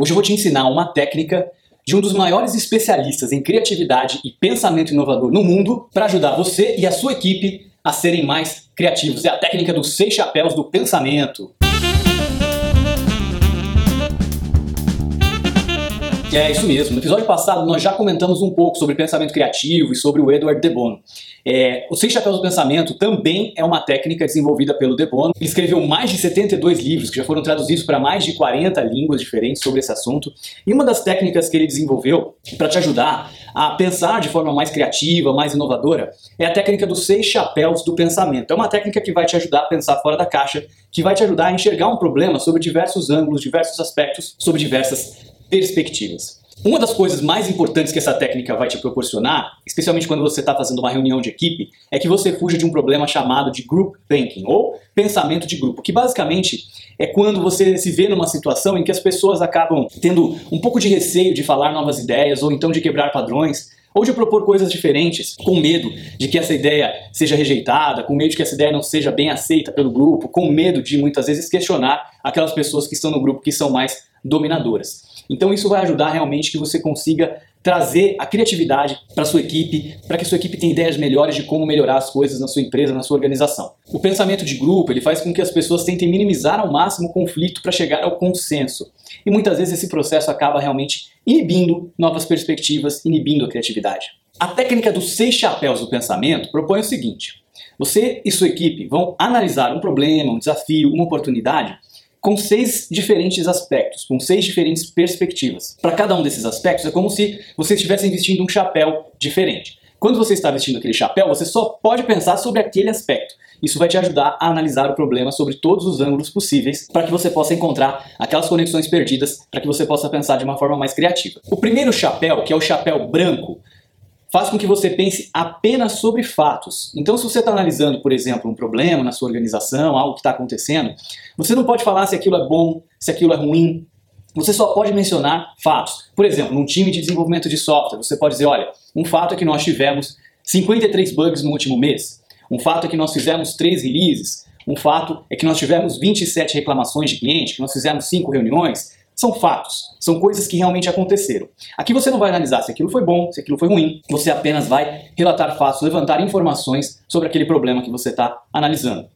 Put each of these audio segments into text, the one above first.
Hoje eu vou te ensinar uma técnica de um dos maiores especialistas em criatividade e pensamento inovador no mundo para ajudar você e a sua equipe a serem mais criativos. É a técnica dos seis chapéus do pensamento. É isso mesmo. No episódio passado nós já comentamos um pouco sobre pensamento criativo e sobre o Edward de Bono. É, o Seis Chapéus do Pensamento também é uma técnica desenvolvida pelo de Bono. Ele escreveu mais de 72 livros que já foram traduzidos para mais de 40 línguas diferentes sobre esse assunto. E uma das técnicas que ele desenvolveu para te ajudar a pensar de forma mais criativa, mais inovadora, é a técnica dos seis chapéus do pensamento. É uma técnica que vai te ajudar a pensar fora da caixa, que vai te ajudar a enxergar um problema sobre diversos ângulos, diversos aspectos, sobre diversas perspectivas. Uma das coisas mais importantes que essa técnica vai te proporcionar, especialmente quando você está fazendo uma reunião de equipe, é que você fuja de um problema chamado de group thinking, ou pensamento de grupo, que basicamente é quando você se vê numa situação em que as pessoas acabam tendo um pouco de receio de falar novas ideias, ou então de quebrar padrões, ou de propor coisas diferentes, com medo de que essa ideia seja rejeitada, com medo de que essa ideia não seja bem aceita pelo grupo, com medo de muitas vezes questionar aquelas pessoas que estão no grupo que são mais dominadoras. Então isso vai ajudar realmente que você consiga trazer a criatividade para sua equipe, para que sua equipe tenha ideias melhores de como melhorar as coisas na sua empresa, na sua organização. O pensamento de grupo, ele faz com que as pessoas tentem minimizar ao máximo o conflito para chegar ao consenso. E muitas vezes esse processo acaba realmente inibindo novas perspectivas, inibindo a criatividade. A técnica dos seis chapéus do pensamento propõe o seguinte: você e sua equipe vão analisar um problema, um desafio, uma oportunidade com seis diferentes aspectos, com seis diferentes perspectivas. Para cada um desses aspectos, é como se você estivesse vestindo um chapéu diferente. Quando você está vestindo aquele chapéu, você só pode pensar sobre aquele aspecto. Isso vai te ajudar a analisar o problema sobre todos os ângulos possíveis para que você possa encontrar aquelas conexões perdidas, para que você possa pensar de uma forma mais criativa. O primeiro chapéu, que é o chapéu branco, faz com que você pense apenas sobre fatos. Então, se você está analisando, por exemplo, um problema na sua organização, algo que está acontecendo, você não pode falar se aquilo é bom, se aquilo é ruim. Você só pode mencionar fatos. Por exemplo, num time de desenvolvimento de software, você pode dizer: olha, um fato é que nós tivemos 53 bugs no último mês. Um fato é que nós fizemos 3 releases. Um fato é que nós tivemos 27 reclamações de cliente, que nós fizemos 5 reuniões, são fatos, são coisas que realmente aconteceram. Aqui você não vai analisar se aquilo foi bom, se aquilo foi ruim, você apenas vai relatar fatos, levantar informações sobre aquele problema que você está analisando.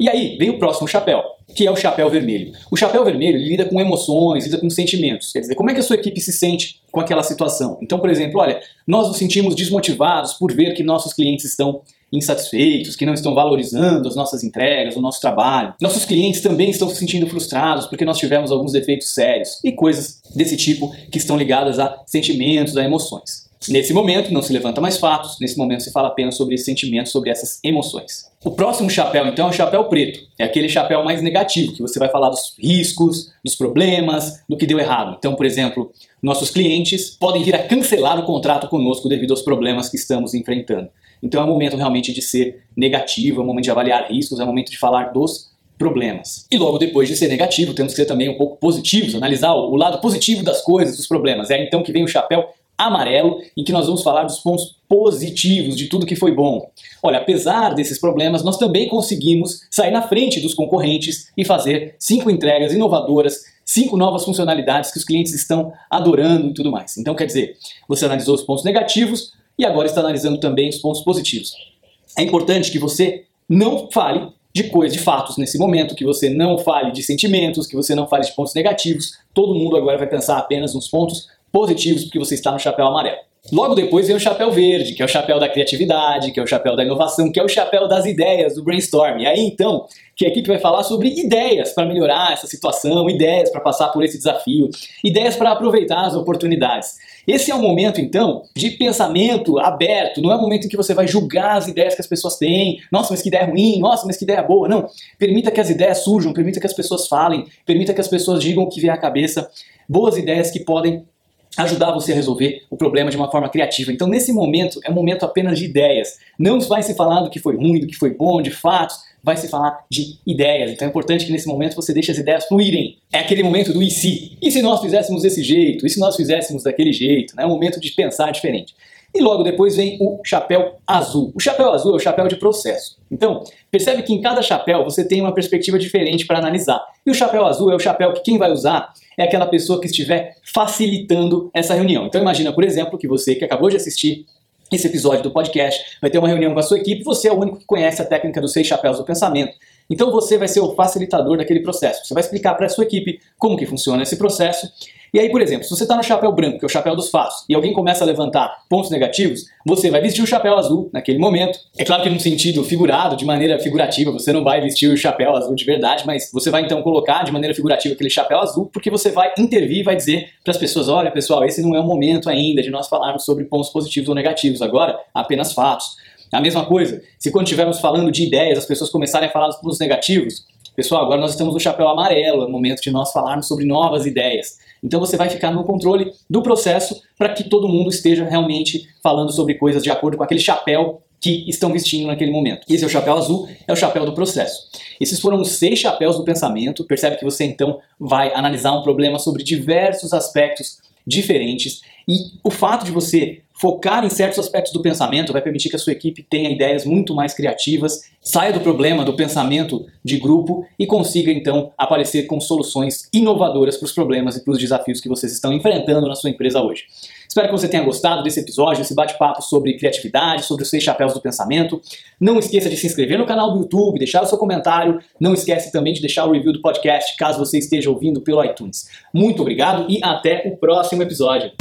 E aí vem o próximo chapéu, que é o chapéu vermelho. O chapéu vermelho lida com emoções, lida com sentimentos. Quer dizer, como é que a sua equipe se sente com aquela situação? Então, por exemplo, olha, nós nos sentimos desmotivados por ver que nossos clientes estão insatisfeitos, que não estão valorizando as nossas entregas, o nosso trabalho. Nossos clientes também estão se sentindo frustrados porque nós tivemos alguns defeitos sérios e coisas desse tipo que estão ligadas a sentimentos, a emoções. Nesse momento não se levanta mais fatos, nesse momento se fala apenas sobre esses sentimentos, sobre essas emoções. O próximo chapéu, então, é o chapéu preto. É aquele chapéu mais negativo, que você vai falar dos riscos, dos problemas, do que deu errado. Então, por exemplo, nossos clientes podem vir a cancelar o contrato conosco devido aos problemas que estamos enfrentando. Então é um momento realmente de ser negativo, é um momento de avaliar riscos, é um momento de falar dos problemas. E logo depois de ser negativo, temos que ser também um pouco positivos, analisar o lado positivo das coisas, dos problemas. É então que vem o chapéu amarelo, em que nós vamos falar dos pontos positivos de tudo que foi bom. Olha, apesar desses problemas, nós também conseguimos sair na frente dos concorrentes e fazer cinco entregas inovadoras, cinco novas funcionalidades que os clientes estão adorando e tudo mais. Então, quer dizer, você analisou os pontos negativos, e agora está analisando também os pontos positivos. É importante que você não fale de coisas, de fatos nesse momento, que você não fale de sentimentos, que você não fale de pontos negativos. Todo mundo agora vai pensar apenas nos pontos positivos porque você está no chapéu amarelo. Logo depois vem o chapéu verde, que é o chapéu da criatividade, que é o chapéu da inovação, que é o chapéu das ideias, do brainstorm. E aí então, que a equipe vai falar sobre ideias para melhorar essa situação, ideias para passar por esse desafio, ideias para aproveitar as oportunidades. Esse é o momento então de pensamento aberto, não é o momento em que você vai julgar as ideias que as pessoas têm. Nossa, mas que ideia ruim, nossa, mas que ideia boa. Não, permita que as ideias surjam, permita que as pessoas falem, permita que as pessoas digam o que vier à cabeça. Boas ideias que podem ajudar você a resolver o problema de uma forma criativa. Então, nesse momento, é um momento apenas de ideias. Não vai se falar do que foi ruim, do que foi bom, de fatos, vai se falar de ideias. Então, é importante que nesse momento você deixe as ideias fluírem. É aquele momento do e se. E se nós fizéssemos desse jeito? E se nós fizéssemos daquele jeito? É um momento de pensar diferente. E logo depois vem o chapéu azul. O chapéu azul é o chapéu de processo. Então, percebe que em cada chapéu você tem uma perspectiva diferente para analisar. E o chapéu azul é o chapéu que quem vai usar é aquela pessoa que estiver facilitando essa reunião. Então imagina, por exemplo, que você que acabou de assistir esse episódio do podcast vai ter uma reunião com a sua equipe, você é o único que conhece a técnica dos seis chapéus do pensamento. Então você vai ser o facilitador daquele processo. Você vai explicar para a sua equipe como que funciona esse processo e aí, por exemplo, se você está no chapéu branco, que é o chapéu dos fatos, e alguém começa a levantar pontos negativos, você vai vestir o chapéu azul naquele momento. É claro que num sentido figurado, de maneira figurativa, você não vai vestir o chapéu azul de verdade, mas você vai então colocar de maneira figurativa aquele chapéu azul, porque você vai intervir e vai dizer para as pessoas: olha, pessoal, esse não é o momento ainda de nós falarmos sobre pontos positivos ou negativos, agora apenas fatos. A mesma coisa, se quando estivermos falando de ideias, as pessoas começarem a falar dos pontos negativos, pessoal, agora nós estamos no chapéu amarelo, é o momento de nós falarmos sobre novas ideias. Então você vai ficar no controle do processo para que todo mundo esteja realmente falando sobre coisas de acordo com aquele chapéu que estão vestindo naquele momento. Esse é o chapéu azul, é o chapéu do processo. Esses foram os seis chapéus do pensamento. Percebe que você então vai analisar um problema sobre diversos aspectos diferentes e o fato de você focar em certos aspectos do pensamento vai permitir que a sua equipe tenha ideias muito mais criativas, saia do problema do pensamento de grupo e consiga então aparecer com soluções inovadoras para os problemas e para os desafios que vocês estão enfrentando na sua empresa hoje. Espero que você tenha gostado desse episódio, esse bate-papo sobre criatividade, sobre os seis chapéus do pensamento. Não esqueça de se inscrever no canal do YouTube, deixar o seu comentário. Não esquece também de deixar o review do podcast, caso você esteja ouvindo pelo iTunes. Muito obrigado e até o próximo episódio.